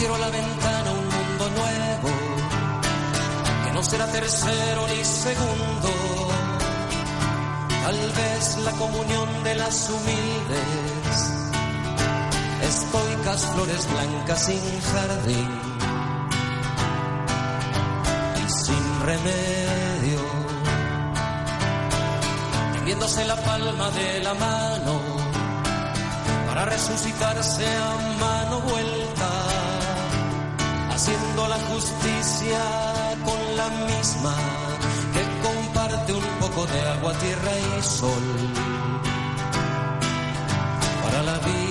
quiero a la ventana un mundo nuevo, que no será tercero ni segundo. Tal vez la comunión de las humildes, estoicas flores blancas sin jardín y sin remedio, tendiéndose la palma de la mano para resucitarse a mano vuelta, justicia con la misma que comparte un poco de agua, tierra y sol para la vida.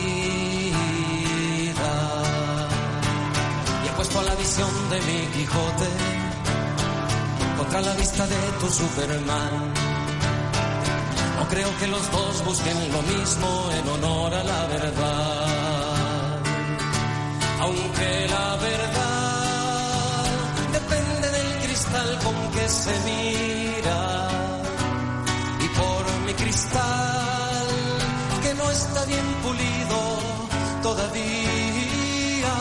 Y apuesto a la visión de mi Quijote contra la vista de tu Superman. No creo que los dos busquen lo mismo en honor a la verdad. Aunque la verdad con que se mira. Y por mi cristal, que no está bien pulido todavía,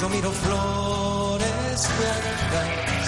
yo miro flores blancas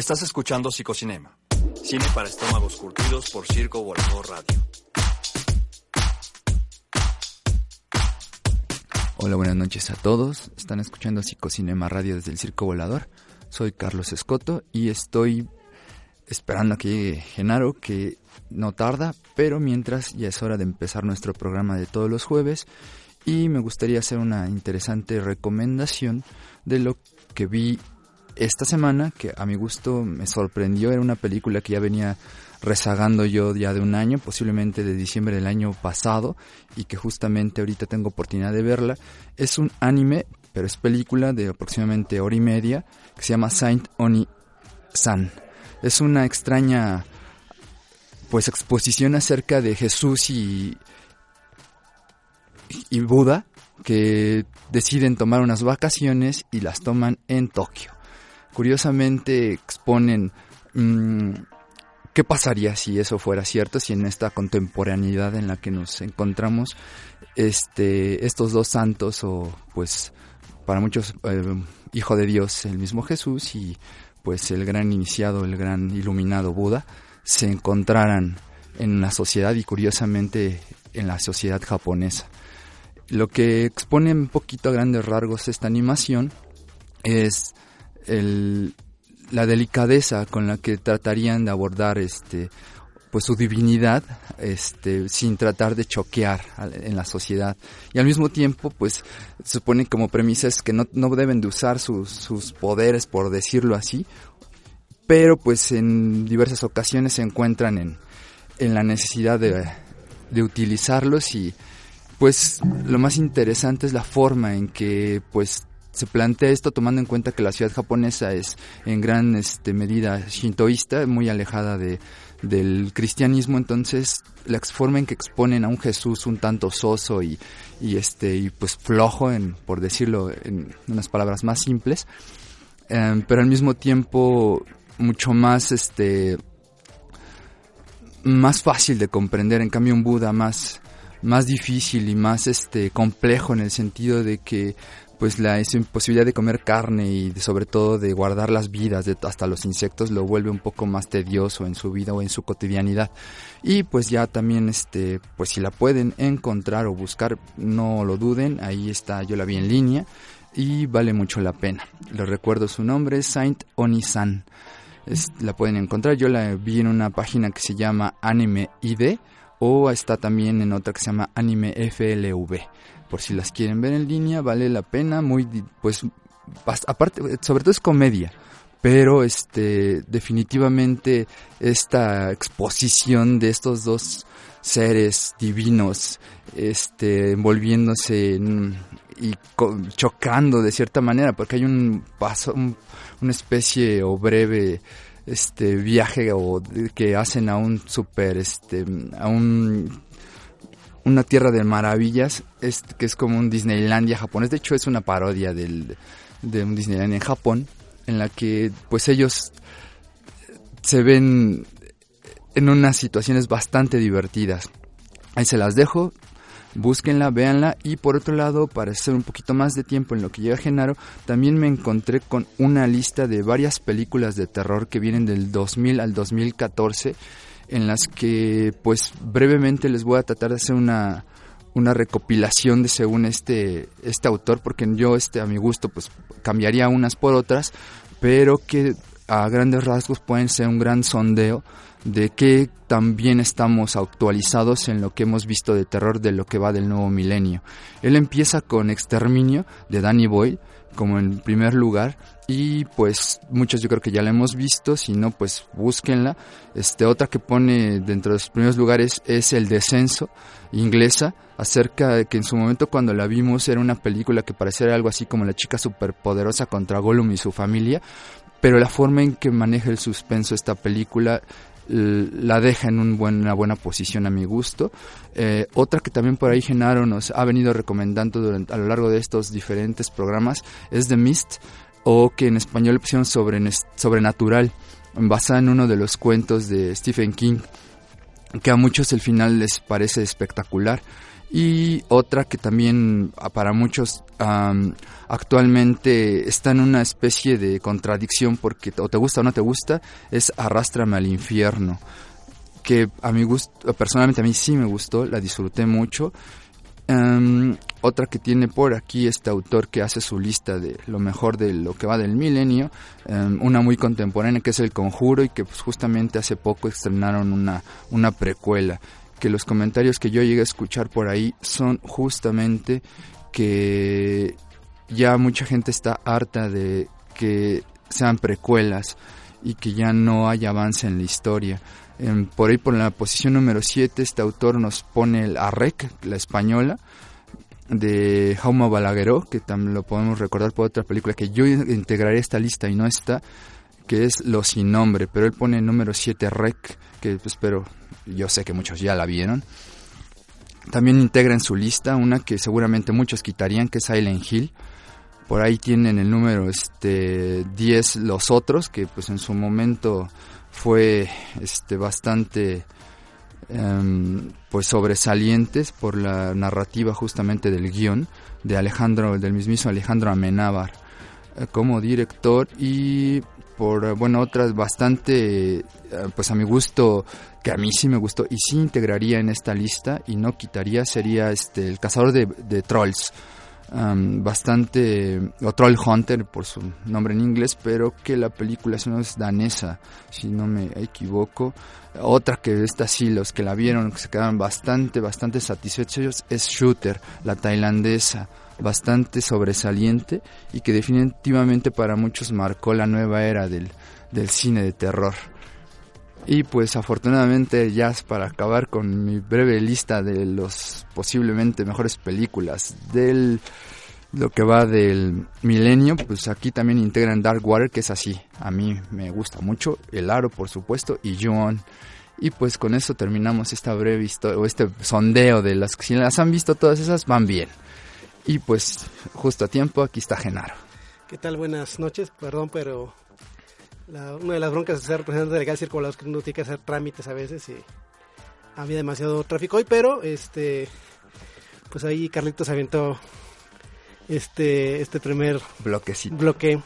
Estás escuchando Psicocinema, cine para estómagos curtidos por Circo Volador Radio. Hola, buenas noches a todos. Están escuchando Psicocinema Radio desde el Circo Volador. Soy Carlos Escoto y estoy esperando a que llegue Genaro, que no tarda, pero mientras ya es hora de empezar nuestro programa de todos los jueves y me gustaría hacer una interesante recomendación de lo que vi esta semana, que a mi gusto me sorprendió, era una película que ya venía rezagando yo ya de un año, posiblemente de diciembre del año pasado, y que justamente ahorita tengo oportunidad de verla. Es un anime, pero es película de aproximadamente hora y media, que se llama Saint Oni San. Es una extraña pues exposición acerca de Jesús y, y Buda que deciden tomar unas vacaciones y las toman en Tokio curiosamente exponen mm, qué pasaría si eso fuera cierto, si en esta contemporaneidad en la que nos encontramos, este, estos dos santos o pues para muchos eh, hijo de Dios, el mismo Jesús y pues el gran iniciado, el gran iluminado Buda, se encontraran en la sociedad y curiosamente en la sociedad japonesa. Lo que expone un poquito a grandes rasgos esta animación es el, la delicadeza con la que tratarían de abordar este pues su divinidad este sin tratar de choquear en la sociedad. Y al mismo tiempo pues se supone como premisas que no, no deben de usar sus, sus poderes por decirlo así pero pues en diversas ocasiones se encuentran en, en la necesidad de, de utilizarlos y pues lo más interesante es la forma en que pues se plantea esto tomando en cuenta que la ciudad japonesa es en gran este, medida shintoísta, muy alejada de, del cristianismo, entonces la forma en que exponen a un Jesús un tanto soso y, y este y pues flojo, en, por decirlo en unas palabras más simples, em, pero al mismo tiempo mucho más este más fácil de comprender, en cambio un Buda más más difícil y más este complejo en el sentido de que pues la imposibilidad de comer carne y sobre todo de guardar las vidas de hasta los insectos lo vuelve un poco más tedioso en su vida o en su cotidianidad. Y pues ya también este pues si la pueden encontrar o buscar no lo duden ahí está yo la vi en línea y vale mucho la pena. Les recuerdo su nombre es Saint Onisan. La pueden encontrar yo la vi en una página que se llama Anime ID o está también en otra que se llama Anime FLV por si las quieren ver en línea, vale la pena, muy, pues, aparte, sobre todo es comedia, pero este, definitivamente esta exposición de estos dos seres divinos, este, envolviéndose y chocando de cierta manera, porque hay un paso, una especie o breve este viaje o que hacen a un super este a un una tierra de maravillas, que es como un Disneylandia japonés. De hecho, es una parodia del, de un Disneylandia en Japón, en la que pues ellos se ven en unas situaciones bastante divertidas. Ahí se las dejo, búsquenla, véanla y por otro lado, para hacer un poquito más de tiempo en lo que llega Genaro, también me encontré con una lista de varias películas de terror que vienen del 2000 al 2014 en las que pues brevemente les voy a tratar de hacer una, una recopilación de según este, este autor, porque yo este a mi gusto pues cambiaría unas por otras, pero que a grandes rasgos pueden ser un gran sondeo de que también estamos actualizados en lo que hemos visto de terror de lo que va del nuevo milenio. Él empieza con Exterminio de Danny Boyle como en primer lugar y pues muchos yo creo que ya la hemos visto, si no pues búsquenla. Este otra que pone dentro de los primeros lugares es El descenso inglesa, acerca de que en su momento cuando la vimos era una película que parecía algo así como la chica superpoderosa contra Gollum y su familia, pero la forma en que maneja el suspenso esta película la deja en una buena posición a mi gusto. Eh, otra que también por ahí Genaro nos ha venido recomendando durante, a lo largo de estos diferentes programas es The Mist, o que en español le pusieron sobre, sobrenatural, basada en uno de los cuentos de Stephen King, que a muchos el final les parece espectacular y otra que también ah, para muchos actualmente está en una especie de contradicción porque o te gusta o no te gusta es Arrástrame al infierno que a mi gusto personalmente a mí sí me gustó la disfruté mucho. Otra que tiene por aquí este autor que hace su lista de lo mejor de lo que va del milenio, una muy contemporánea que es El Conjuro y que pues, justamente hace poco estrenaron una, una precuela que los comentarios que yo llegué a escuchar por ahí son justamente que ya mucha gente está harta de que sean precuelas y que ya no hay avance en la historia. por ahí por la posición número 7 este autor nos pone el Arrec, la española, de Jaume Balagueró, que también lo podemos recordar por otra película que yo integraré esta lista y no está, que es Lo sin nombre, pero él pone número 7 Rec, que espero yo sé que muchos ya la vieron. También integra en su lista una que seguramente muchos quitarían, que es Silent Hill. Por ahí tienen el número este 10 Los Otros, que pues en su momento fue este bastante em, pues sobresalientes por la narrativa justamente del guion de Alejandro, del mismísimo Alejandro Amenábar eh, como director y por bueno otras bastante eh, pues a mi gusto que a mí sí me gustó y sí integraría en esta lista y no quitaría sería este el cazador de, trolls. Bastante o troll hunter por su nombre en inglés pero que la película no es danesa si no me equivoco otra que esta sí los que la vieron que se quedaron bastante bastante satisfechos es shooter la tailandesa bastante sobresaliente y que definitivamente para muchos marcó la nueva era del, del cine de terror. Y pues afortunadamente ya para acabar con mi breve lista de los posiblemente mejores películas del lo que va del milenio, pues aquí también integran Dark Water, que es así, a mí me gusta mucho, El Aro por supuesto y John. Y pues con eso terminamos esta breve historia o este sondeo de las que si las han visto todas esas van bien. Y pues justo a tiempo, aquí está Genaro. ¿Qué tal? Buenas noches. Perdón, pero una de las broncas de ser representante legal circular es que uno tiene que hacer trámites a veces y había demasiado tráfico hoy, pero este pues ahí Carlitos aventó este este primer bloquecito. bloque.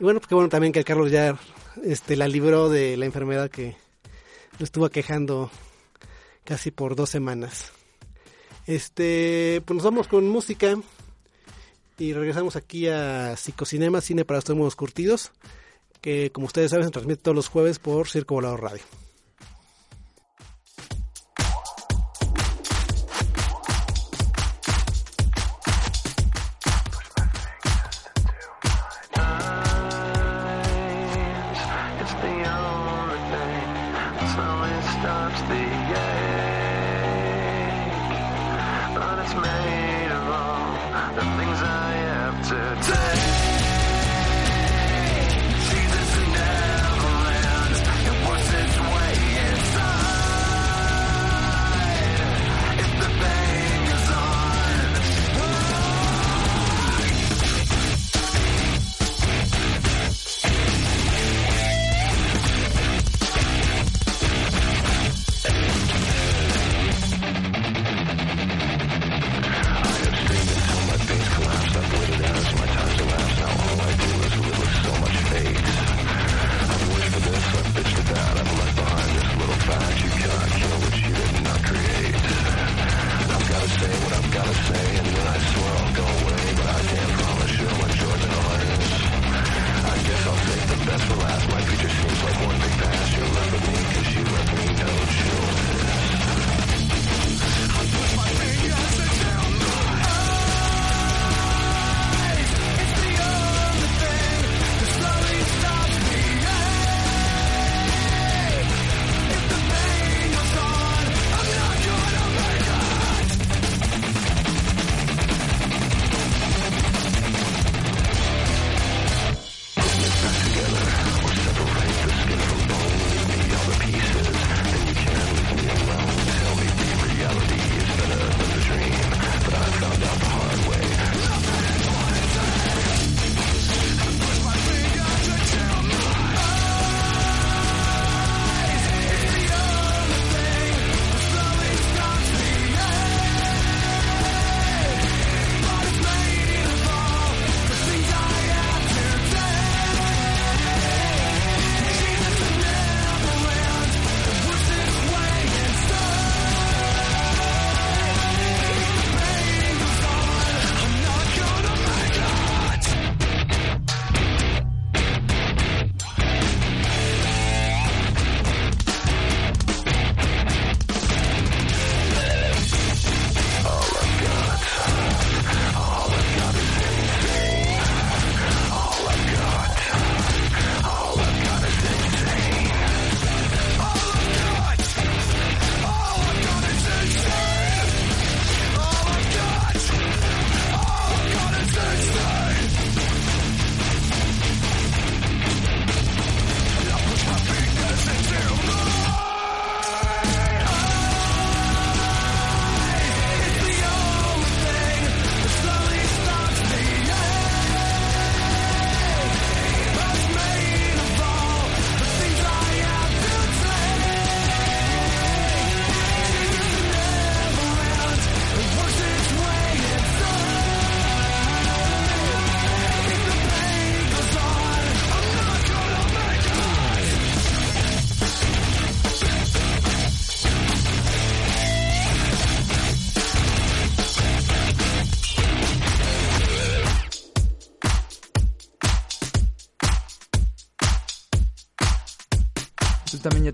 Y bueno, pues qué bueno también que Carlos ya este la libró de la enfermedad que lo estuvo quejando casi por dos semanas. Este, pues nos vamos con música y regresamos aquí a Psicocinema, Cine para Estómagos Curtidos, que como ustedes saben se transmite todos los jueves por Circo Volador Radio.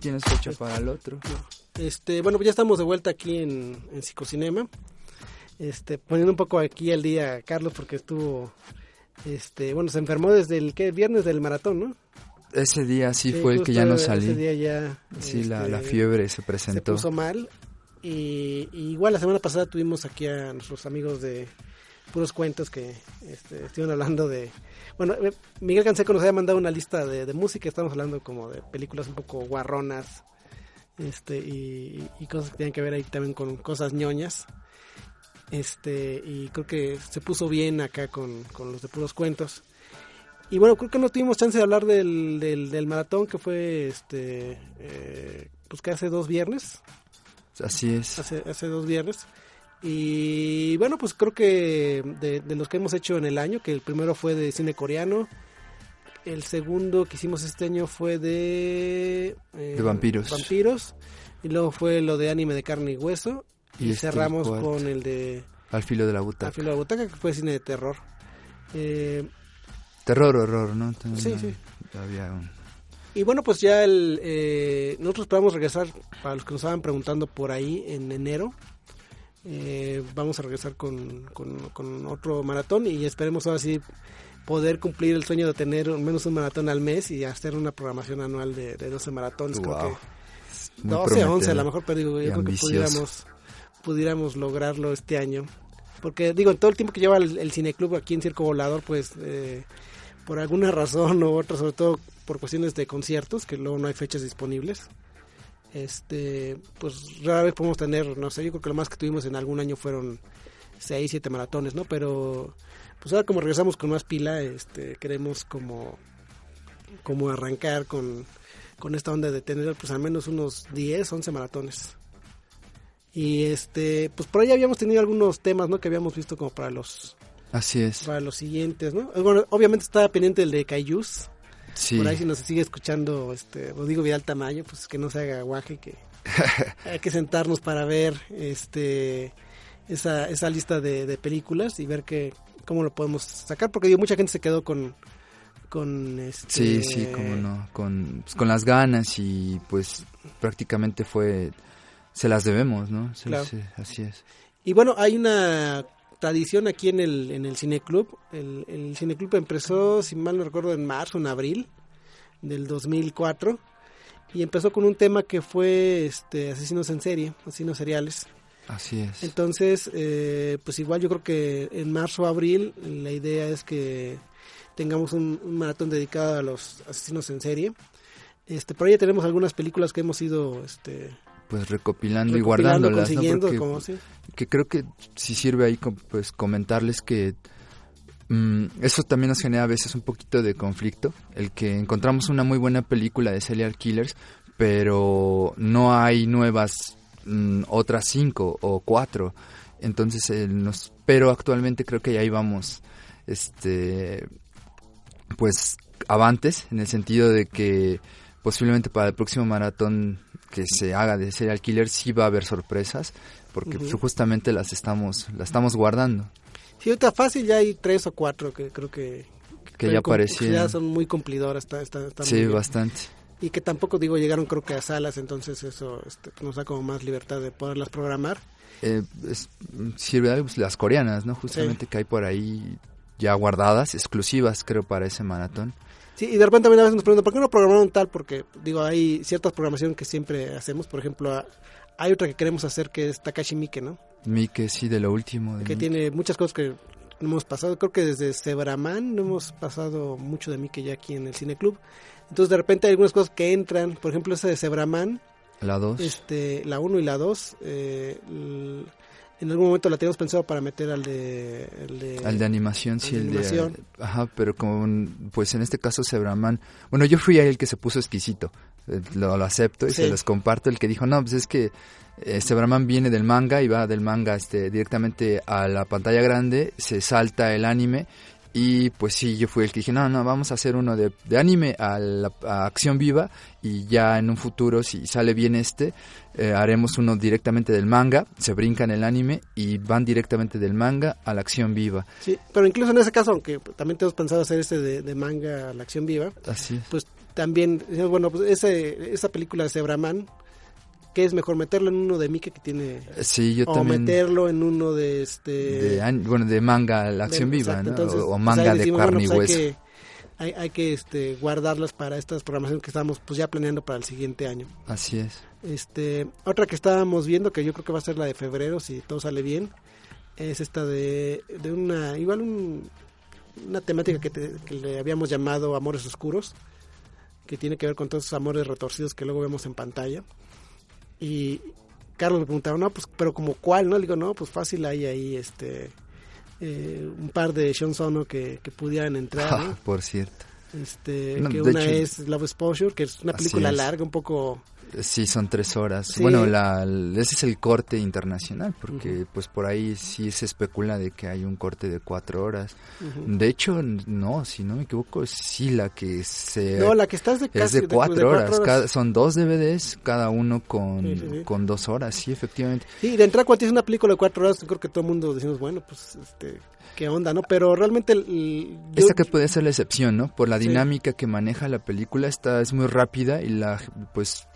Tienes fecha para el otro. Este, bueno, pues ya estamos de vuelta aquí en, en Psicocinema. Este, poniendo un poco aquí al día Carlos porque estuvo este, bueno, se enfermó desde el ¿qué? viernes del maratón, ¿no? Ese día sí, fue el que ya no salí. Ese día ya Sí, la, la este, fiebre se presentó. Se puso mal y, y, igual la semana pasada tuvimos aquí a nuestros amigos de puros cuentos que este, estuvieron hablando de bueno, eh, Miguel Canseco nos había mandado una lista de, de, música, estamos hablando como de películas un poco guarronas este y, y, cosas que tienen que ver ahí también con cosas ñoñas. Este, y creo que se puso bien acá con, con los de puros cuentos. Y bueno, creo que no tuvimos chance de hablar del, del, del maratón que fue este eh, pues que hace dos viernes. Así es. Hace, hace dos viernes. Y bueno, pues creo que de, de, los que hemos hecho en el año, que el primero fue de cine coreano, el segundo que hicimos este año fue de... Eh, de vampiros. Vampiros. Y luego fue lo de anime de carne y hueso. Y, y cerramos con el de... Al filo de la butaca. Al filo de la butaca, que fue cine de terror. Eh, terror, horror, ¿no? También sí, sí. Había un... Y bueno, pues ya el, eh, nosotros esperamos regresar, para los que nos estaban preguntando por ahí, en enero. Eh, vamos a regresar con, con, con, otro maratón y esperemos ahora sí poder cumplir el sueño de tener al menos un maratón al mes y hacer una programación anual de, de 12 maratones. Wow. Creo que 12, 11 a lo mejor, pero digo, yo creo que pudiéramos, pudiéramos lograrlo este año. Porque digo, en todo el tiempo que lleva el, el cineclub aquí en Circo Volador, pues eh, por alguna razón u otra, sobre todo por cuestiones de conciertos, que luego no hay fechas disponibles, este pues rara vez podemos tener, no sé, yo creo que lo más que tuvimos en algún año fueron 6, 7 maratones, ¿no? Pero pues ahora como regresamos con más pila, este queremos como como arrancar con, con esta onda de tener pues al menos unos 10, 11 maratones. Y este, pues por ahí habíamos tenido algunos temas, ¿no? Que habíamos visto como para los Así es. Para los siguientes, ¿no? Bueno, obviamente estaba pendiente el de Cayus. Sí. Por ahí si nos sigue escuchando este Rodrigo Vidal Tamayo, pues que no se haga guaje, que hay que sentarnos para ver este esa, esa lista de, de, películas y ver que cómo lo podemos sacar, porque digo, mucha gente se quedó con con este Sí, sí, cómo no, con, pues, con las ganas y pues prácticamente fue se las debemos, ¿no? Sí, Claro. sí, así es. Y bueno, hay una tradición aquí en el, en el cineclub. El, el cineclub empezó, si mal no recuerdo, en marzo, en abril del 2004. Y empezó con un tema que fue este asesinos en serie, asesinos seriales. Así es. Entonces, eh, pues igual yo creo que en marzo o abril la idea es que tengamos un, un, maratón dedicado a los asesinos en serie. Este, por ahí ya tenemos algunas películas que hemos ido este, pues recopilando, y guardándolas, ¿no? Porque, como, sí. que creo que sí sirve ahí pues comentarles que mm, eso también nos genera a veces un poquito de conflicto, el que encontramos una muy buena película de serial killers, pero no hay nuevas mm, otras cinco o cuatro, entonces eh, nos, pero actualmente creo que ya íbamos, este, pues avantes en el sentido de que posiblemente para el próximo maratón que se haga de serial killer sí va a haber sorpresas porque pues, justamente las estamos las estamos guardando. Sí, ahorita fácil ya hay tres o cuatro que creo que... que ya aparecieron. Ya son muy cumplidoras, está, está, sí bastante. Y que tampoco, digo, llegaron creo que a salas, entonces eso este, nos da como más libertad de poderlas programar. Eh, es- sirve pues, las coreanas no justamente que hay por ahí ya guardadas exclusivas creo para ese maratón Sí, y de repente también a veces nos preguntan, ¿por qué no programaron tal? Porque, digo, hay ciertas programación que siempre hacemos. Por ejemplo, hay otra que queremos hacer que es Takashi Miike, ¿no? Mike sí de lo último de Que tiene muchas cosas que no hemos pasado. Creo que desde Sebraman no hemos pasado mucho de Miike ya aquí en el Cine Club. Entonces, de repente hay algunas cosas que entran. Por ejemplo, esa de Sebraman, la 2 este, la 1 y la 2. eh, en algún momento la teníamos pensado para meter al de... De, Al de animación, sí, de el de... animación. Ajá, pero con, pues en este caso Sebraman... Bueno, yo fui el que se puso exquisito, eh, lo, lo acepto y Sí. se los comparto, el que dijo, no, pues es que eh, Sebraman viene del manga y va del manga este, directamente a la pantalla grande, se salta el anime y pues sí, yo fui el que dije, no, no, vamos a hacer uno de, de anime a, la, a acción viva y ya en un futuro, si sale bien este, eh, haremos uno directamente del manga, se brincan el anime y van directamente del manga a la acción viva. Sí, pero incluso en ese caso, aunque también tenemos pensado hacer este de, de manga a la acción viva, Así es. pues también, bueno, pues ese, esa película de Zebraman, ¿qué es mejor meterlo en uno de Mickey que tiene sí yo o meterlo en uno de este de, bueno de manga la acción viva ¿no? o, pues manga de carne y pues hueso hay que, hay, que este guardarlas para estas programaciones que estamos pues ya planeando para el siguiente año. Así es. Este otra que estábamos viendo que yo creo que va a ser la de febrero si todo sale bien es esta de, de una igual un, una temática que, que le habíamos llamado amores oscuros que tiene que ver con todos esos amores retorcidos que luego vemos en pantalla. Y Carlos me preguntaba, no, pues, pero como cuál, ¿no? Le digo, no, pues fácil hay ahí, este, eh, un par de Sean Sono que, que pudieran entrar, ¿no? Por cierto. Este, que una es Love Exposure, que es una película larga, un poco Sí, son tres horas. Bueno, la, ese es el corte internacional, porque pues por ahí sí se especula de que hay un corte de cuatro horas. De hecho, no, si no me equivoco, sí la que se... No, la que estás de Es de cuatro, horas. son dos DVDs, cada uno con, con dos horas, sí, efectivamente. Sí, de entrada cuando tienes una película de cuatro horas, creo que todo el mundo decimos, bueno, pues, este, qué onda, ¿no? Pero realmente... El, Esa que puede ser la excepción, ¿no? Por la dinámica que maneja la película, esta es muy rápida y la, pues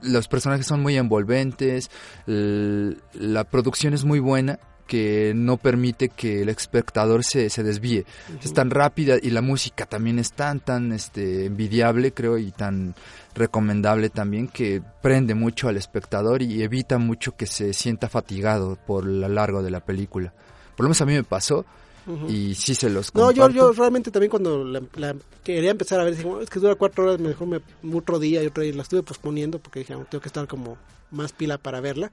los personajes son muy envolventes, la producción es muy buena que no permite que el espectador se, se desvíe. Es tan rápida y la música también es tan, tan este, envidiable, creo, y tan recomendable también que prende mucho al espectador y evita mucho que se sienta fatigado por lo largo de la película. Por lo menos a mí me pasó y sí se los comparto. No, yo, yo realmente también cuando la, quería empezar a ver, dije, es que dura cuatro horas, mejor me, otro día y otro día. La estuve posponiendo porque dije, tengo que estar como más pila para verla.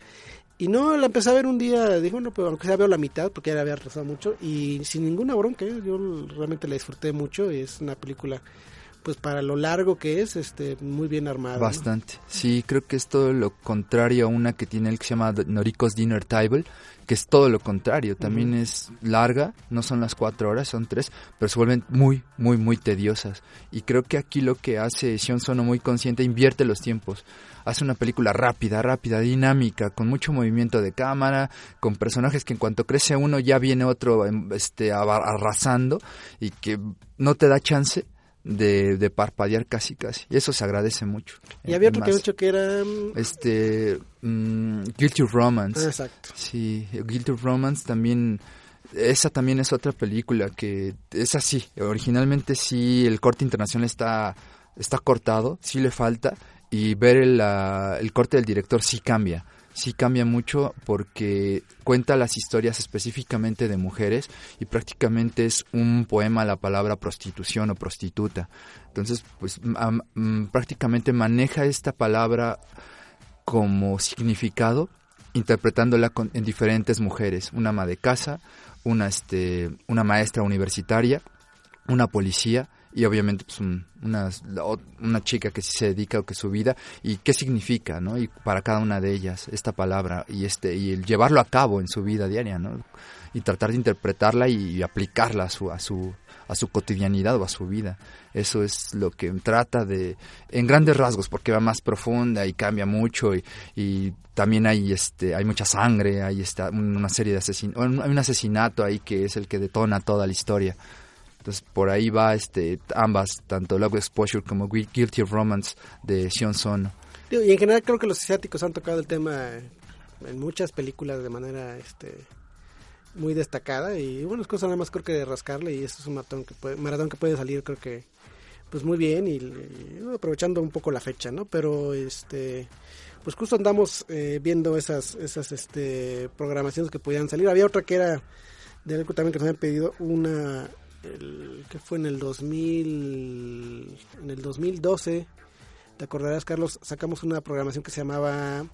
Y no, la empecé a ver un día, dije, bueno, pero aunque sea veo la mitad, porque ya la había retrasado mucho, y sin ninguna bronca, ¿eh? yo realmente la disfruté mucho, y es una película, pues para lo largo que es, este, muy bien armada. Bastante, sí, creo que es todo lo contrario a una que tiene el que se llama Noricos Dinner Table, que es todo lo contrario, también es larga, no son las cuatro horas, son tres, pero se vuelven muy, muy, muy tediosas. Y creo que aquí lo que hace Sion Sono muy consciente, invierte los tiempos. Hace una película rápida, rápida, dinámica, con mucho movimiento de cámara, con personajes que en cuanto crece uno ya viene otro em, este, arrasando y que no te da chance de, de, parpadear casi casi. Y eso se agradece mucho. Y había otro que hecho que era... Mm, este... Mm, Guilty Romance. Ah, exacto. Sí, Guilty Romance también... Esa también es otra película que es así. Originalmente sí, el corte internacional está, está cortado, sí le falta. Y ver el, el corte del director sí cambia sí cambia mucho porque cuenta las historias específicamente de mujeres y prácticamente es un poema la palabra prostitución o prostituta. Entonces, pues mm, prácticamente maneja esta palabra como significado interpretándola en diferentes mujeres, una ama de casa, una este una maestra universitaria, una policía y obviamente pues una, una chica que sí se dedica o que su vida y qué significa, ¿no? Y para cada una de ellas esta palabra y este y el llevarlo a cabo en su vida diaria, ¿no? Y tratar de interpretarla y, aplicarla a su a su a su cotidianidad o a su vida. Eso es lo que trata de en grandes rasgos porque va más profunda y cambia mucho y, y también hay este hay mucha sangre, hay esta una serie de asesinatos, hay un asesinato ahí que es el que detona toda la historia. Entonces por ahí va este ambas, tanto Love Exposure como Guilty of Romance de Sion Sono. Y en general creo que los asiáticos han tocado el tema en muchas películas de manera este muy destacada y bueno, es cosa nada más creo que de rascarle y eso es un maratón que puede, maratón que puede salir creo que pues muy bien y, aprovechando un poco la fecha, ¿no? Pero este pues justo andamos eh, viendo esas esas este programaciones que podían salir. Había otra que era de algo también que nos habían pedido una el, que fue en el 2000, en el 2012, te acordarás Carlos, sacamos una programación que se llamaba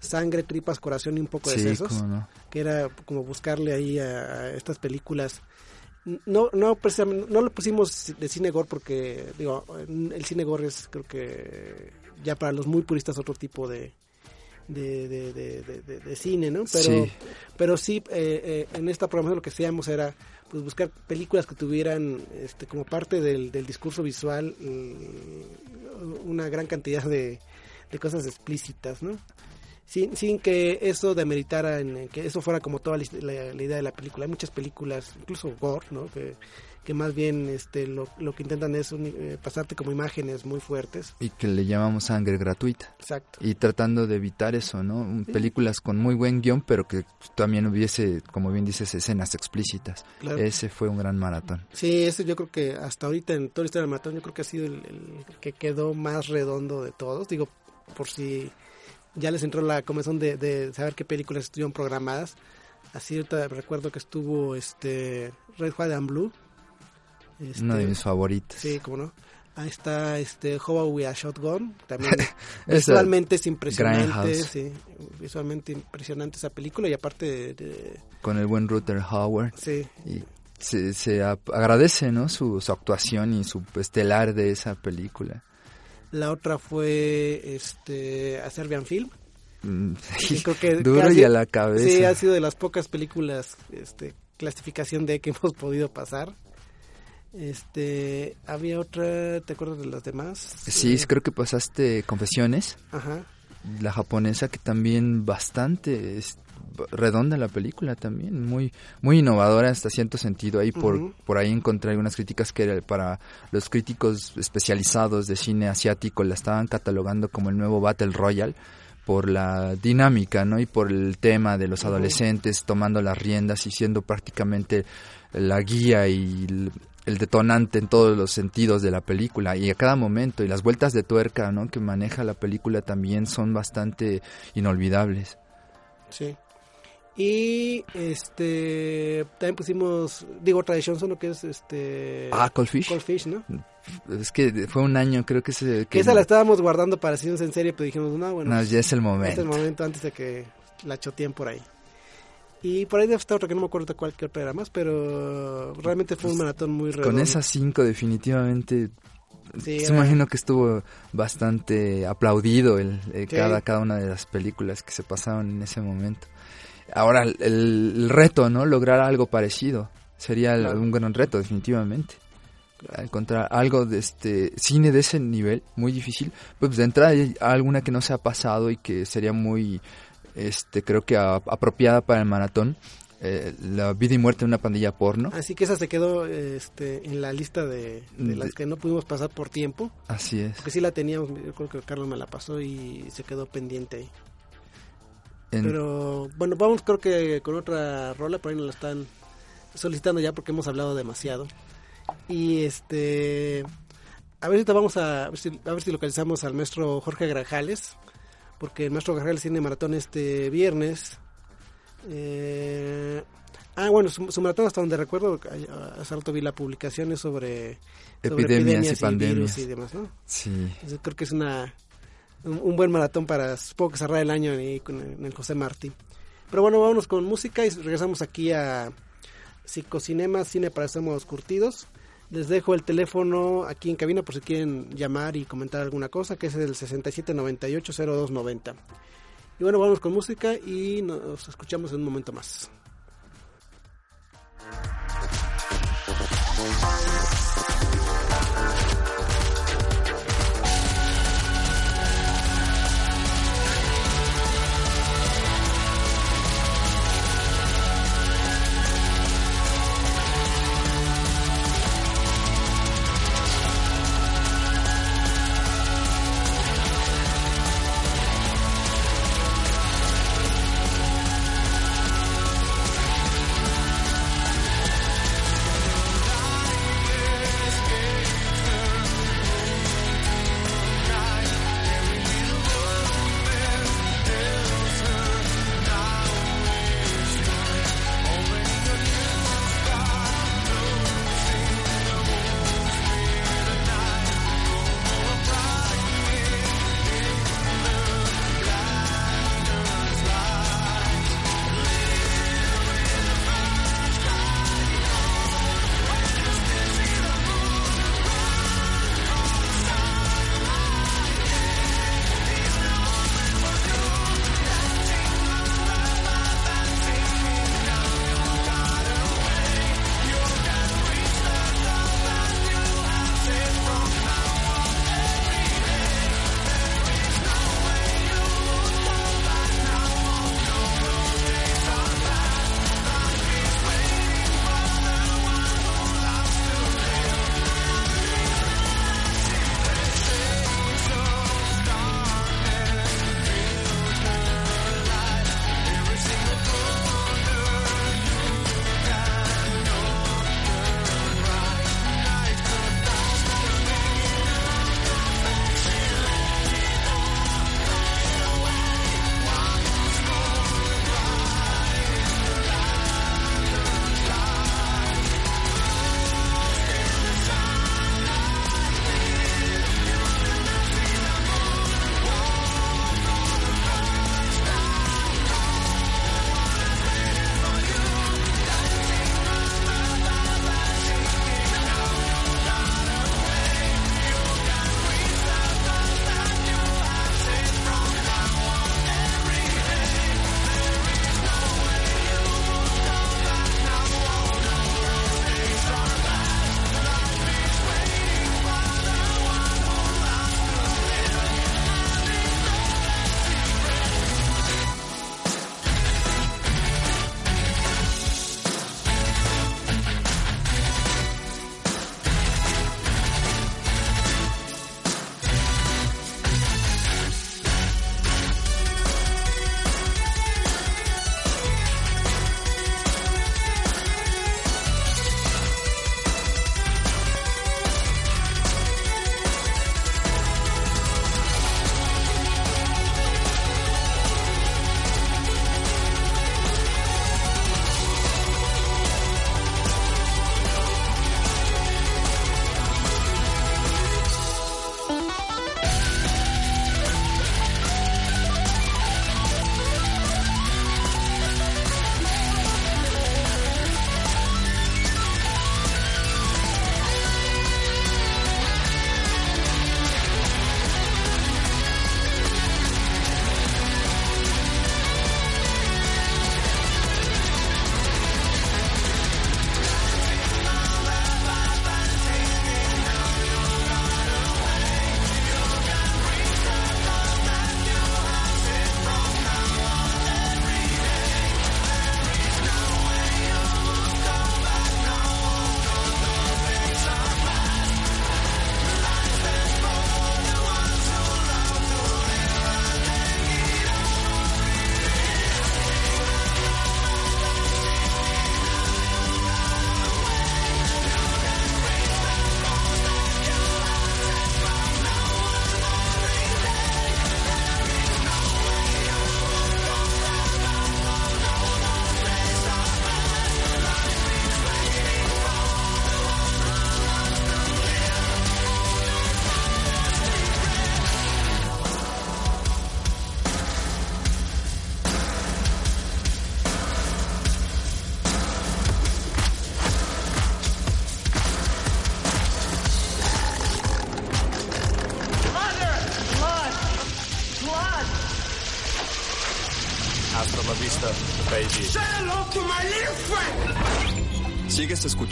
Sangre, Tripas, Corazón y un poco de sesos, que era como buscarle ahí a, estas películas. No, no, no lo pusimos de cine gore porque, digo, el cine gore es creo que ya para los muy puristas otro tipo de, de, de, cine, ¿no? Pero sí, pero sí eh, eh, en esta programación lo que hacíamos era pues buscar películas que tuvieran este como parte del, del discurso visual mm, una gran cantidad de, cosas explícitas, ¿no? sin, sin que eso demeritara, en, que eso fuera como toda la, la, idea de la película. Hay muchas películas, incluso Gore, ¿no? Que, que más bien este lo, lo que intentan es eh, pasarte como imágenes muy fuertes. Y que le llamamos sangre gratuita. Exacto. Y tratando de evitar eso, ¿no? Películas con muy buen guion, pero que también hubiese, como bien dices, escenas explícitas. Claro. Ese fue un gran maratón. Sí, ese yo creo que hasta ahorita en toda la historia del maratón, yo creo que ha sido el, el que quedó más redondo de todos. Digo, por si ya les entró la comezón de, de saber qué películas estuvieron programadas. Así ahorita recuerdo que estuvo este Red, White and Blue, este, Uno de mis favoritos. Sí, cómo no. Ahí está este How We a Shotgun, también visualmente es impresionante, sí, visualmente impresionante esa película y aparte de, de... con el buen Ruther Howard. Sí. Y se, se agradece, ¿no? Su, su, actuación y su estelar de esa película. La otra fue este a Serbian Film. Mm, sí, creo que duro y a la cabeza. Sí, ha sido de las pocas películas este clasificación D que hemos podido pasar. Este, había otra, ¿te acuerdas de las demás? Sí, creo que pasaste Confesiones. Ajá. La japonesa que también bastante es redonda la película también, muy muy innovadora hasta cierto sentido. Ahí por uh -huh. por ahí encontré algunas críticas que para los críticos especializados de cine asiático la estaban catalogando como el nuevo Battle Royale por la dinámica, ¿no? Y por el tema de los adolescentes tomando las riendas y siendo prácticamente la guía y el detonante en todos los sentidos de la película y a cada momento y las vueltas de tuerca ¿no? que maneja la película también son bastante inolvidables. Sí. Y este también pusimos, digo, Tradition Johnson, que es este. Ah, Cold Fish. Cold Fish, ¿no? Es que fue un año, creo que se. Que, esa no. la estábamos guardando para hacernos en serie, pero dijimos, no, bueno. No, ya es el momento. Es el momento antes de que la choteen por ahí. Y por ahí debe estar otra que no me acuerdo cuál que era más, pero realmente fue un maratón muy redondo. Con esas cinco definitivamente Sí, se imagino que estuvo bastante aplaudido el, el sí. cada, cada una de las películas que se pasaron en ese momento. Ahora, el, el reto, ¿no? Lograr algo parecido. Sería claro. un gran reto, definitivamente. Claro. Encontrar algo de este cine de ese nivel, muy difícil. Pues de entrada hay alguna que no se ha pasado y que sería muy, este creo que a, apropiada para el maratón. Eh, la vida y muerte de una pandilla porno. Así que esa se quedó este, en la lista de, de las que no pudimos pasar por tiempo. Así es. Porque sí la teníamos, yo creo que Carlos me la pasó y se quedó pendiente ahí. En... Pero bueno, vamos creo que con otra rola, por ahí nos la están solicitando ya porque hemos hablado demasiado. Y este, a ver si vamos a, a, ver si, a ver si localizamos al maestro Jorge Grajales, porque el maestro Grajales tiene maratón este viernes eh, ah, bueno, su, su, maratón hasta donde recuerdo, hace rato vi la publicación es sobre, sobre epidemias, epidemias, y, pandemias y demás, ¿no? Sí. Entonces, creo que es una un, un, buen maratón para, supongo que cerrar el año en, con el, en el José Martí. Pero bueno, vámonos con música y regresamos aquí a Psicocinema, Cine para Estamos Curtidos. Les dejo el teléfono aquí en cabina por si quieren llamar y comentar alguna cosa, que es el 6798-0290. Y bueno, vamos con música y nos escuchamos en un momento más.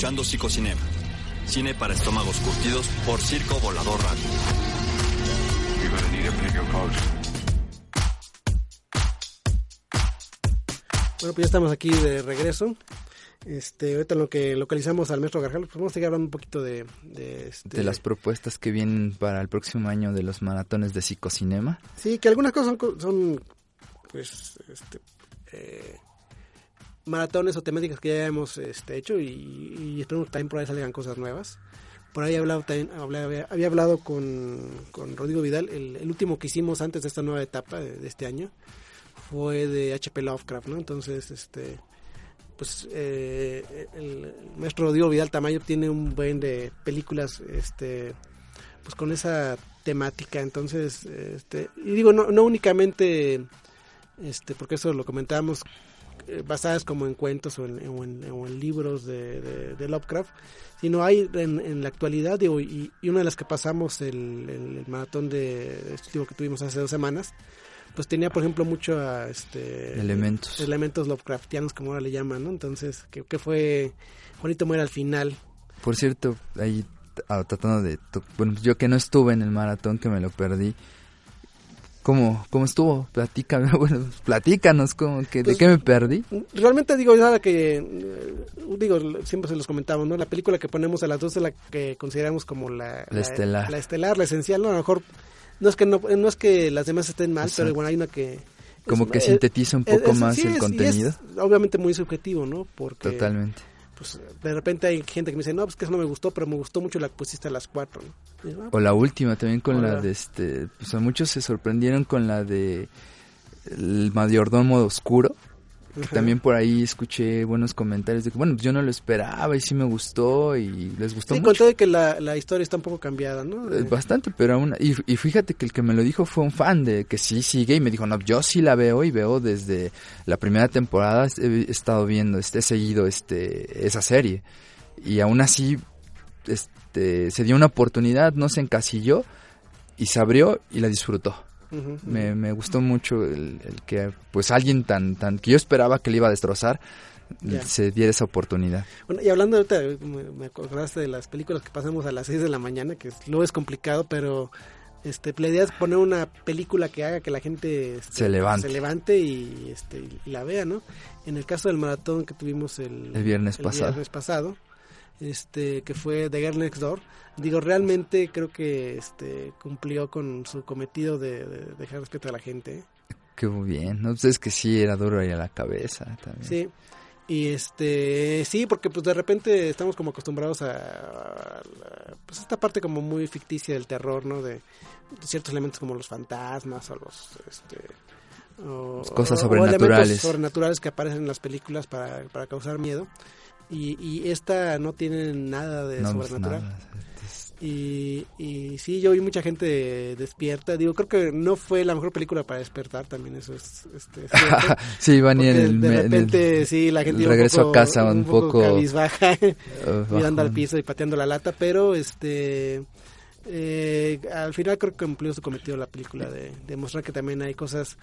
Escuchando Psicocinema. Cine para estómagos curtidos por Circo Volador Radio. Bueno, pues ya estamos aquí de regreso. Este, ahorita en lo que localizamos al maestro Garjal, pues vamos a seguir hablando un poquito de... De, este... de las propuestas que vienen para el próximo año de los maratones de psicocinema. Sí, que algunas cosas son, son pues, este, eh, maratones o temáticas que ya hemos este, hecho y, y que también por ahí salgan cosas nuevas. Por ahí hablado, también, había, había hablado con, con Rodrigo Vidal, el, el, último que hicimos antes de esta nueva etapa de, de este año fue de H.P. Lovecraft, ¿no? Entonces, este pues eh, el maestro Rodrigo Vidal Tamayo tiene un buen de películas este pues con esa temática entonces este y digo no, no únicamente este porque eso lo comentábamos eh, basadas como en cuentos o en, o en, o en libros de, de, de, Lovecraft sino hay en, en la actualidad digo, y, y, una de las que pasamos el, el, el maratón de este último que tuvimos hace dos semanas pues tenía por ejemplo mucho a, este elementos. elementos Lovecraftianos como ahora le llaman no entonces que, que fue Juanito muere al final. Por cierto ahí ah, tratando de bueno yo que no estuve en el maratón que me lo perdí ¿Cómo, ¿Cómo estuvo? Platícame, bueno, platícanos, ¿cómo, que, pues, ¿de qué me perdí? Realmente digo, nada que, eh, digo, siempre se los comentamos, ¿no? La película que ponemos a las dos es la que consideramos como la, la, la estelar. La estelar, la esencial, ¿no? A lo mejor no es que no, no es que las demás estén mal, Exacto. pero bueno, hay una que como es, que sintetiza un poco es, más sí, el contenido. Es, obviamente muy subjetivo, ¿no? Porque Totalmente. Pues de repente hay gente que me dice, "No, pues que eso no me gustó, pero me gustó mucho la que pusiste a las cuatro, ¿no? Digo, ah, o la última también con la de este, pues muchos se sorprendieron con la de el mayordomo oscuro. Que también por ahí escuché buenos comentarios de que, bueno, yo no lo esperaba y sí me gustó y les gustó sí, mucho. con de que la, la, historia está un poco cambiada, ¿no? Eh, Bastante, pero aún... Y, y, fíjate que el que me lo dijo fue un fan de que sí sigue y me dijo, no, yo sí la veo y veo desde la primera temporada, he estado viendo, este, he seguido este, esa serie. Y aún así, este, se dio una oportunidad, no se encasilló y se abrió y la disfrutó. Uh -huh. me, me, gustó mucho el, el, que pues alguien tan tan que yo esperaba que le iba a destrozar se diera esa oportunidad. Bueno, y hablando ahorita, me, me acordaste de las películas que pasamos a las 6 de la mañana, que luego es complicado, pero este, la idea es poner una película que haga que la gente este, se levante, se levante y, este, y la vea, ¿no? En el caso del maratón que tuvimos el, el viernes el pasado, viernes pasado este que fue The Girl Next Door digo realmente creo que este cumplió con su cometido de, de dejar respeto a la gente. Qué bien. No pues es que sí era duro ahí a la cabeza también. Sí. Y este sí porque pues de repente estamos como acostumbrados a, a, a pues esta parte como muy ficticia del terror no de, de ciertos elementos como los fantasmas o los este o, cosas sobrenaturales. o sobrenaturales que aparecen en las películas para, para causar miedo y, y esta no tiene nada de no, sobrenatural. Nada. Y, y sí, yo vi mucha gente despierta. Digo, creo que no fue la mejor película para despertar, también eso es. Este, sí, van y en el. De repente, el, sí, la gente. El regreso un poco, a casa, un, un poco. poco cabizbaja, uh, mirando al piso y pateando la lata, pero este. Eh, al final creo que cumplió su cometido la película de, de mostrar que también hay cosas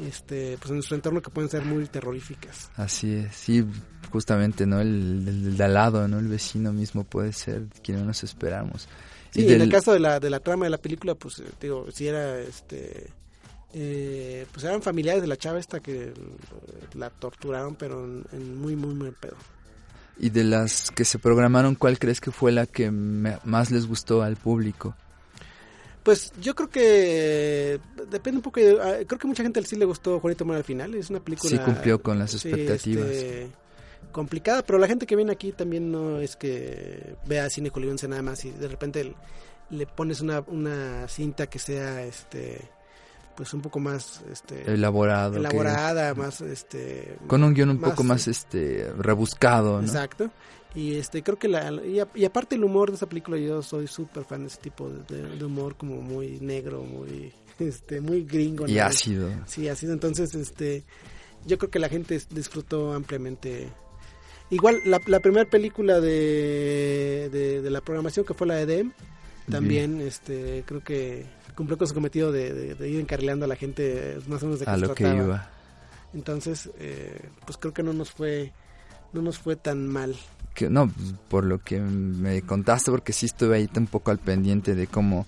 este pues en nuestro entorno que pueden ser muy terroríficas. Así es sí justamente no el, el, el de al lado no el vecino mismo puede ser quien no nos esperamos. Sí, y del... en el caso de la de la trama de la película pues digo si era este eh, pues eran familiares de la chava esta que la torturaron pero en, en muy muy muy pedo y de las que se programaron, ¿cuál crees que fue la que me, más les gustó al público? Pues yo creo que depende un poco. De, ah, creo que mucha gente sí le gustó Juanito Mora al final. Es una película. Sí, cumplió con las expectativas. Este, complicada, pero la gente que viene aquí también no es que vea cine colimense nada más y de repente le pones una, una cinta que sea este pues un poco más este elaborado elaborada que... más este con un guion un más, poco más este rebuscado ¿no? exacto. Y este creo que la y, y aparte el humor de esa película yo soy súper fan de ese tipo de, de, humor como muy negro muy este muy gringo y ácido. Sí ácido. Entonces este yo creo que la gente disfrutó ampliamente. Igual la, la primera película de, de, de la programación que fue la de Dem también este creo que cumplió con su cometido de, de, de, ir encarrilando a la gente más o menos de a lo que iba Entonces, eh, pues creo que no nos fue no nos fue tan mal. Que, no, por lo que me contaste, porque sí estuve ahí un poco al pendiente de cómo,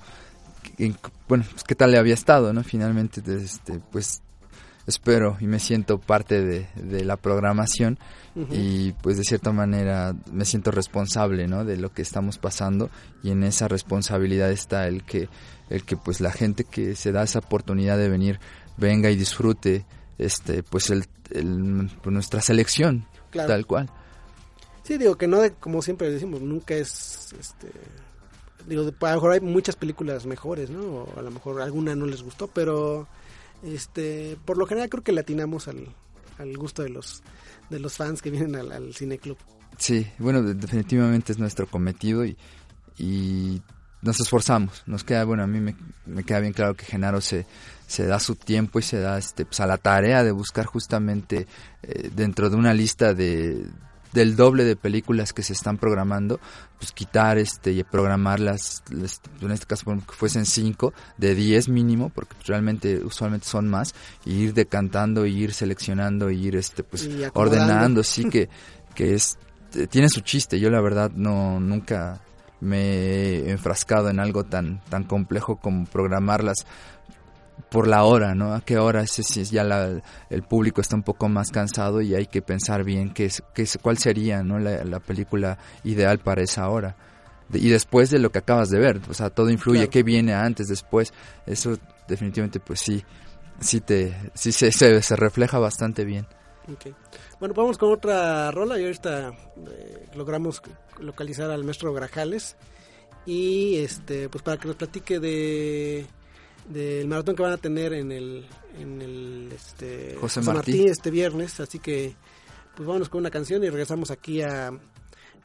bueno, pues qué tal le había estado, ¿no? Finalmente, este, pues espero y me siento parte de, la programación y pues de cierta manera me siento responsable, ¿no? De lo que estamos pasando y en esa responsabilidad está el que, el que pues la gente que se da esa oportunidad de venir venga y disfrute este pues el, pues, nuestra selección tal cual. Sí, digo que no, como siempre decimos, nunca es, este, digo, a lo mejor hay muchas películas mejores, ¿no? O a lo mejor alguna no les gustó, pero, este, por lo general creo que latinamos al, al gusto de los, de los fans que vienen al, al cine club. Sí, bueno, definitivamente es nuestro cometido y, y nos esforzamos. Nos queda, bueno, a mí me, me queda bien claro que Genaro se, se da su tiempo y se da este, pues, a la tarea de buscar justamente eh, dentro de una lista de del doble de películas que se están programando, pues quitar este y programarlas, en este caso que fuesen cinco, de 10 mínimo, porque realmente usualmente son más, y ir decantando, y ir seleccionando, y ir este pues ordenando, sí que, que es, tiene su chiste, yo la verdad no, nunca me he enfrascado en algo tan, tan complejo como programarlas por la hora, ¿no? A qué hora es, si ya el público está un poco más cansado y hay que pensar bien qué es, qué es, cuál sería, ¿no? La, película ideal para esa hora. y después de lo que acabas de ver, o sea, todo influye, qué viene antes, después, eso definitivamente pues sí, sí te, sí se, se, refleja bastante bien. Okay. Bueno, vamos con otra rola y ahorita eh, logramos localizar al maestro Grajales y este pues para que nos platique de del maratón que van a tener en el, en el este, José, Martí. este viernes. Así que, pues vámonos con una canción y regresamos aquí a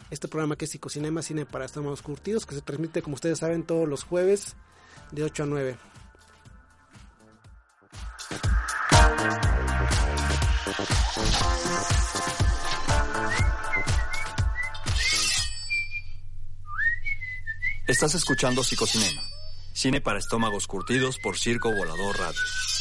este programa que es Psicocinema, Cine para Estómagos Curtidos, que se transmite, como ustedes saben, todos los jueves de 8 a 9. Estás escuchando Psicocinema Cine para estómagos curtidos por Circo Volador Radio.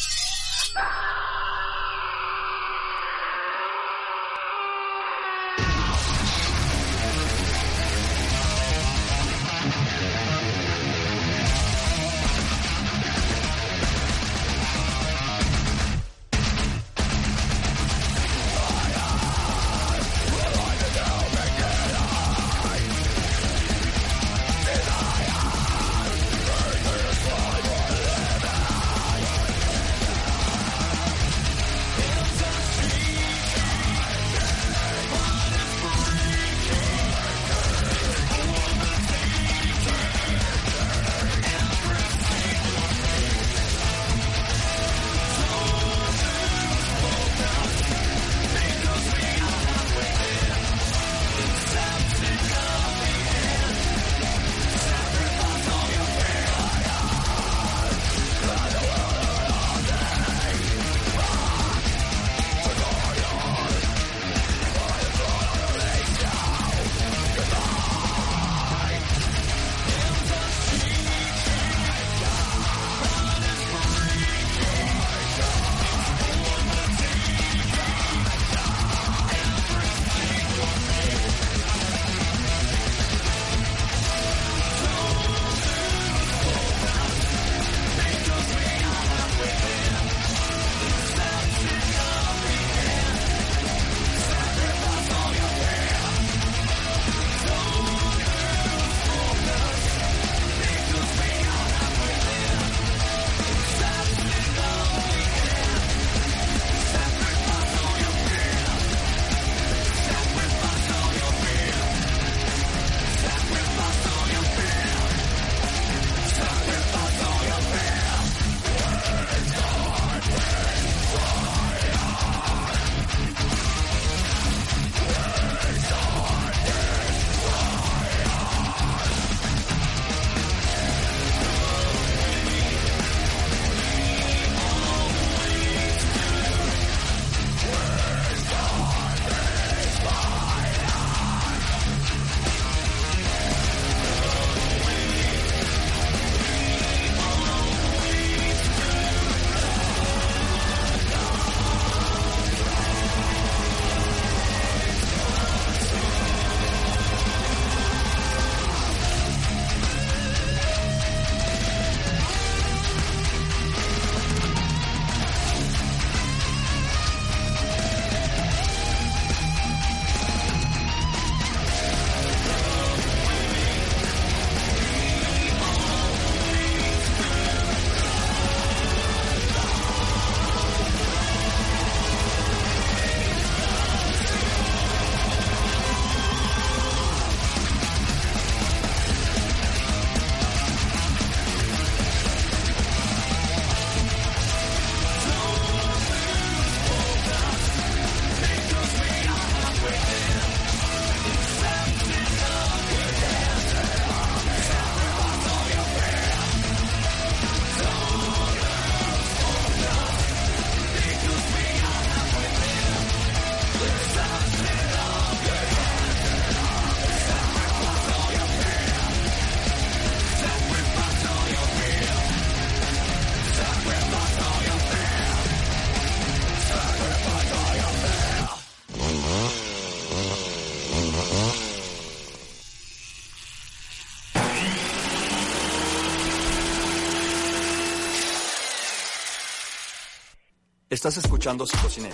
Estás escuchando Psicocine,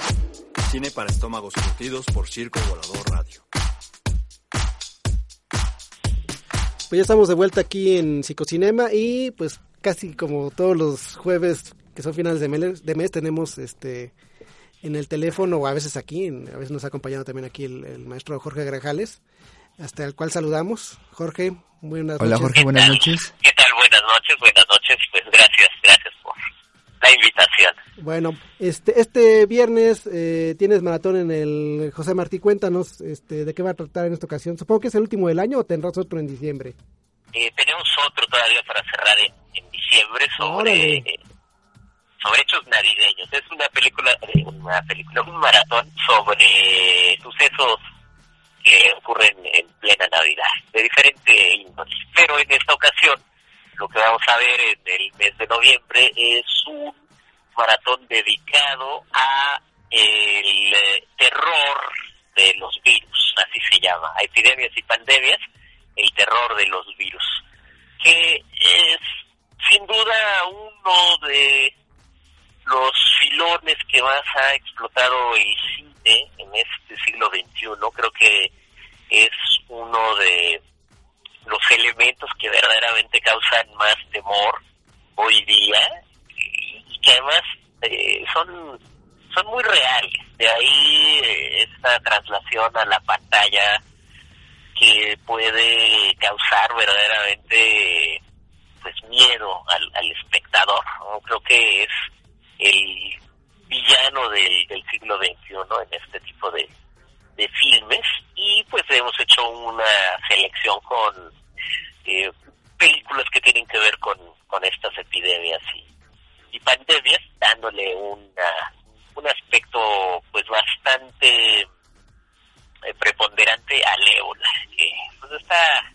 cine para estómagos curtidos por Circo Volador Radio. Pues ya estamos de vuelta aquí en Psicocinema y pues casi como todos los jueves que son finales de mes, de mes tenemos este en el teléfono o a veces aquí, a veces nos ha acompañado también aquí el, maestro Jorge Grajales, hasta el cual saludamos. Jorge, buenas Hola, noches. Jorge, buenas noches. ¿Qué tal? Buenas noches, buenas noches. Pues gracias, gracias la invitación. Bueno, este este viernes eh, tienes maratón en el José Martí. Cuéntanos este, de qué va a tratar en esta ocasión. Supongo que es el último del año o tendrás otro en diciembre. Eh, tenemos otro todavía para cerrar en, en diciembre sobre Órale. sobre hechos navideños. Es una película, eh, una película, un maratón sobre sucesos que ocurren en plena Navidad, de diferente índole. Pero en esta ocasión, lo que vamos a ver en el mes de noviembre es un maratón dedicado a el eh, terror de los virus, así se llama, a epidemias y pandemias, el terror de los virus, que es sin duda uno de los filones que más ha explotado el cine en este siglo XXI. Creo que es uno de los elementos que verdaderamente causan más temor hoy día y, que además eh, son son muy reales. De ahí eh, esta traslación a la pantalla que puede causar verdaderamente pues miedo al, al espectador. Creo que es el villano del, del siglo XXI en este tipo de, de filmes y pues hemos hecho una selección con eh, películas que tienen que ver con, con estas epidemias y, y pandemias, dándole una, un aspecto pues bastante eh, preponderante al ébola, que pues está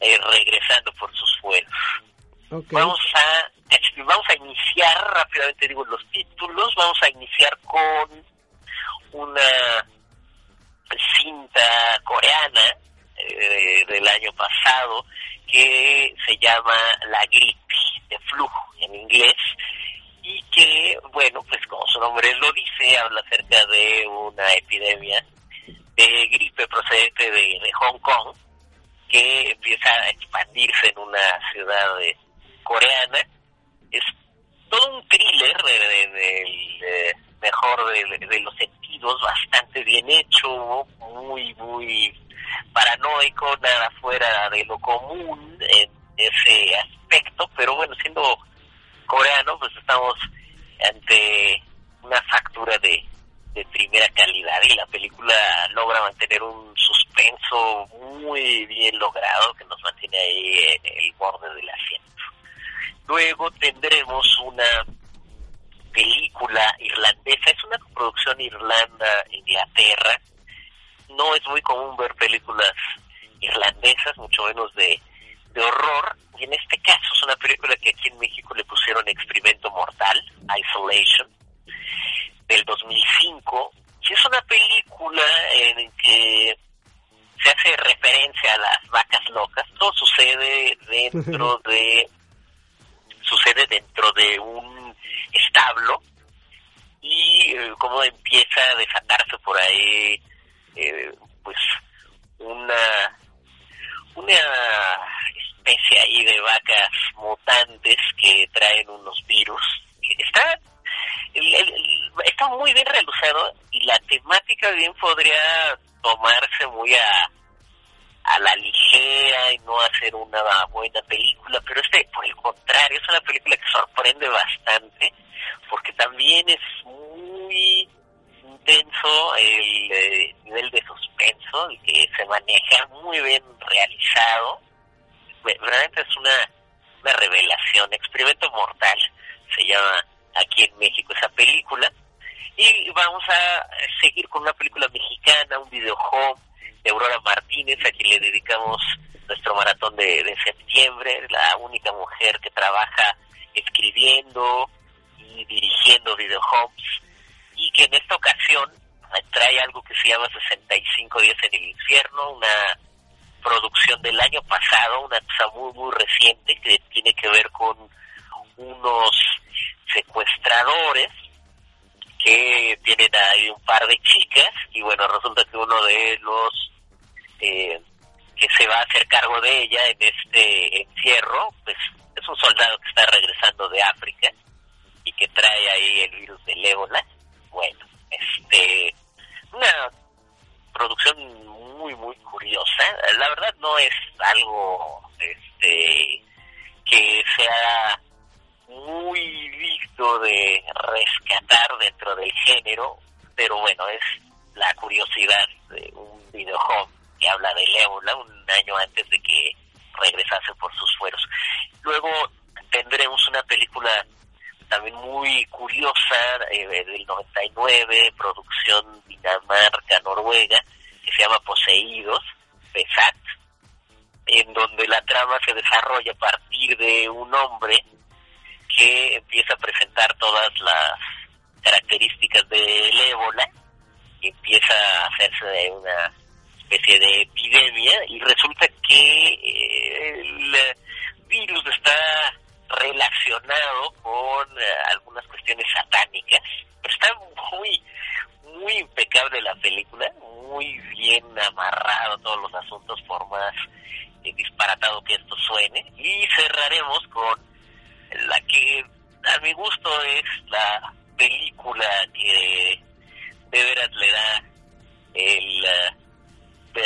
eh, regresando por sus fueros. Vamos a vamos a iniciar rápidamente digo los títulos, vamos a iniciar con una cinta coreana eh, del año pasado que se llama La gripe de flujo en inglés y que bueno pues como su nombre lo dice habla acerca de una epidemia de gripe procedente de, Hong Kong que empieza a expandirse en una ciudad coreana. Es todo un thriller del, eh, mejor de, de los sentidos bastante bien hecho muy muy paranoico nada fuera de lo común en ese aspecto pero bueno siendo coreano pues estamos ante una factura de, primera calidad y la película logra mantener un suspenso muy bien logrado que nos mantiene ahí en el borde del asiento. Luego tendremos una película irlandesa, es una producción Irlanda-Inglaterra. No es muy común ver películas irlandesas, mucho menos de, de horror. Y en este caso es una película que aquí en México le pusieron Experimento Mortal, Isolation, del 2005. Y es una película en que se hace referencia a las vacas locas. Todo sucede dentro de sucede dentro de un establo y eh, cómo empieza a desatarse por ahí eh, pues una una especie ahí de vacas mutantes que traen unos virus está el- está muy bien realizado y la temática bien podría tomarse muy a a la ligera y no hacer una buena película, pero este, por el contrario, es una película que sorprende bastante, porque también es muy intenso el eh, nivel de suspenso, el que se maneja muy bien realizado, verdaderamente es una, una revelación, Experimento Mortal se llama aquí en México esa película, y vamos a seguir con una película mexicana, un video home de Aurora Martínez, a quien le dedicamos nuestro maratón de, septiembre, la única mujer que trabaja escribiendo y dirigiendo video homes, y que en esta ocasión trae algo que se llama 65 días en el infierno, una producción del año pasado, una cosa muy, muy reciente que tiene que ver con unos secuestradores que tienen ahí un par de chicas y bueno, resulta que uno de los eh, que se va a hacer cargo de ella en este encierro, pues es un soldado que está regresando de África y que trae ahí el virus del ébola. Bueno, este, una producción muy, muy curiosa. La verdad no es algo este que sea muy visto de rescatar dentro del género, pero bueno, es la curiosidad de un videojuego habla del ébola un año antes de que regresase por sus fueros. Luego tendremos una película también muy curiosa eh, del 99, producción Dinamarca-Noruega, que se llama Poseídos, Besat, en donde la trama se desarrolla a partir de un hombre que empieza a presentar todas las características del ébola, empieza a hacerse de una especie de epidemia y resulta que eh, el virus está relacionado con eh, algunas cuestiones satánicas, pero está muy muy impecable la película, muy bien amarrado todos los asuntos por más eh, disparatado que esto suene. Y cerraremos con la que a mi gusto es la película que de veras le da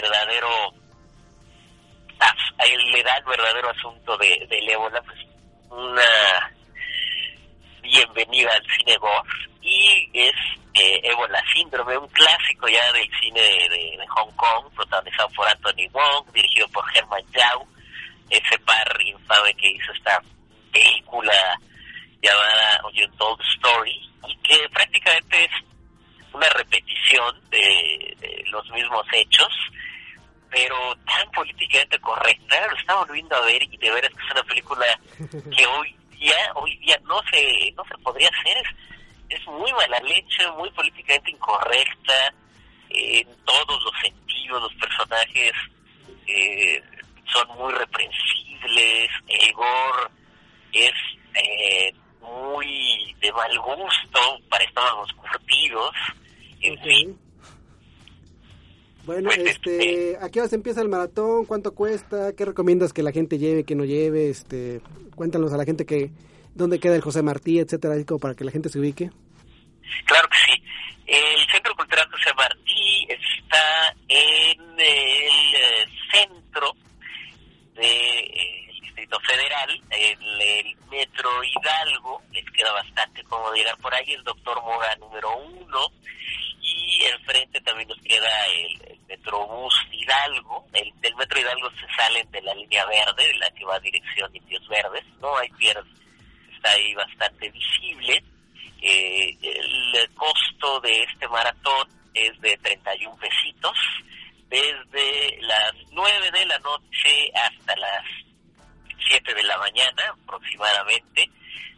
verdadero a él le da el verdadero asunto de, del ébola pues una bienvenida al cine gore y es eh, Ébola Síndrome, un clásico ya del cine de, Hong Kong, protagonizado por Anthony Wong, dirigido por Herman Yao, ese par infame que hizo esta película llamada Told Story, y que prácticamente es una repetición de los mismos hechos, pero tan políticamente correcta, lo estamos volviendo a ver y de veras que es una película que hoy día, hoy día no se, no se podría hacer, es, es muy mala leche, muy políticamente incorrecta, eh, en todos los sentidos, los personajes eh, son muy reprensibles, el gore es eh, muy de mal gusto para estómagos curtidos, en okay. fin bueno, este, ¿a qué hora se empieza el maratón? ¿Cuánto cuesta? ¿Qué recomiendas que la gente lleve, que no lleve? Este, cuéntanos a la gente que dónde queda el José Martí, etcétera, como para que la gente se ubique. Claro que sí. El Centro Cultural José Martí está en el centro del Federal, el Metro Hidalgo. Les queda bastante cómodo llegar por ahí. El Doctor Mora número uno y enfrente también nos queda el, el Metrobús Hidalgo. El, del Metro Hidalgo se salen de la línea verde, la que va a dirección Indios Verdes, no hay pierde, está ahí bastante visible. Eh, el costo de este maratón es de 31 pesitos, desde las 9 de la noche hasta las 7 de la mañana aproximadamente,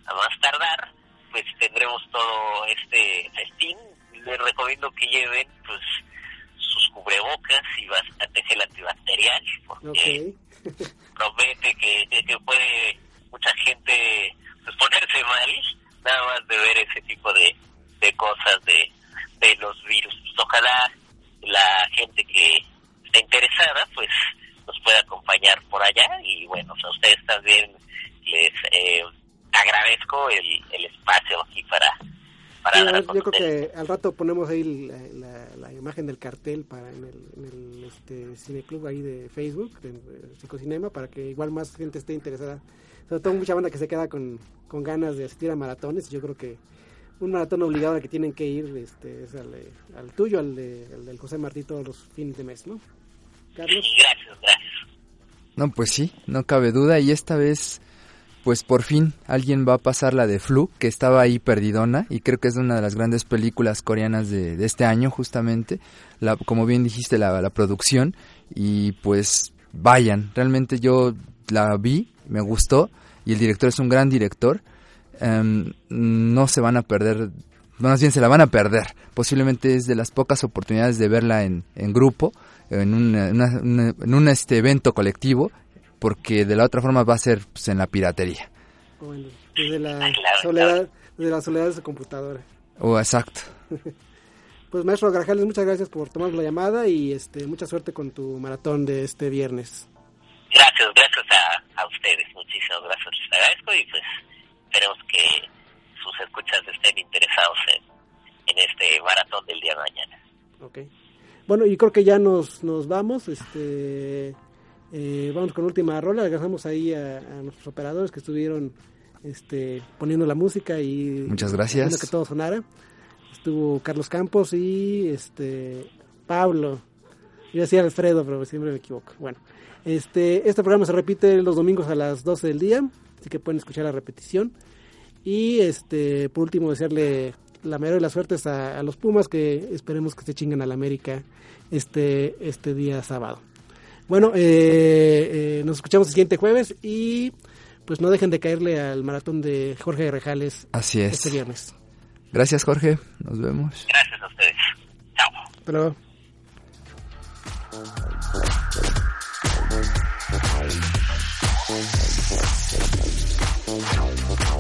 a más tardar, pues tendremos todo este festín. Les recomiendo que lleven pues sus cubrebocas y bastante gel antibacterial porque okay. promete que, que, puede mucha gente pues, ponerse mal nada más de ver ese tipo de, de cosas de, de los virus. Pues, ojalá la gente que está interesada pues nos pueda acompañar por allá y bueno a ustedes también les eh, agradezco el, el espacio aquí para Sí, yo creo que al rato ponemos ahí la, la, la imagen del cartel para en el, en el este, cineclub ahí de Facebook, de, de Psicocinema, para que igual más gente esté interesada. Sobre todo mucha banda que se queda con, con ganas de asistir a maratones. Yo creo que un maratón obligado al que tienen que ir este, es al, al tuyo, al, de, al del José Martí todos los fines de mes, ¿no? Carlos. Gracias, gracias. No, pues sí, no cabe duda. Y esta vez pues por fin alguien va a pasar la de Flu, que estaba ahí perdidona, y creo que es una de las grandes películas coreanas de, de este año, justamente, la, como bien dijiste, la, la, producción, y pues vayan, realmente yo la vi, me gustó, y el director es un gran director, um, no se van a perder, más bien se la van a perder, posiblemente es de las pocas oportunidades de verla en, en grupo, en, una, una, una, en un este evento colectivo, porque de la otra forma va a ser pues, en la piratería. Bueno, desde la soledad, desde la soledad de su computadora. Oh, exacto. Pues maestro Grajales, muchas gracias por tomar la llamada y este mucha suerte con tu maratón de este viernes. Gracias, gracias a, a ustedes, muchísimas gracias, les agradezco y pues esperemos que sus escuchas estén interesados en, en este maratón del día de mañana. Ok. Bueno, y creo que ya nos, nos vamos, este eh, vamos con última rola, agradecemos ahí a, a, nuestros operadores que estuvieron este poniendo la música y muchas gracias que todo sonara estuvo Carlos Campos y este Pablo. Yo decía Alfredo, pero siempre me equivoco. Bueno, este, este programa se repite los domingos a las 12 del día, así que pueden escuchar la repetición. Y este, por último, desearle la mayor de las suertes a, a, los Pumas, que esperemos que se chinguen a la América este, este día sábado. Bueno, eh, eh, nos escuchamos el siguiente jueves y pues no dejen de caerle al maratón de Jorge Rejales Así es. este viernes. Gracias, Jorge. Nos vemos. Gracias a ustedes. Chao. Hasta luego. Thank you.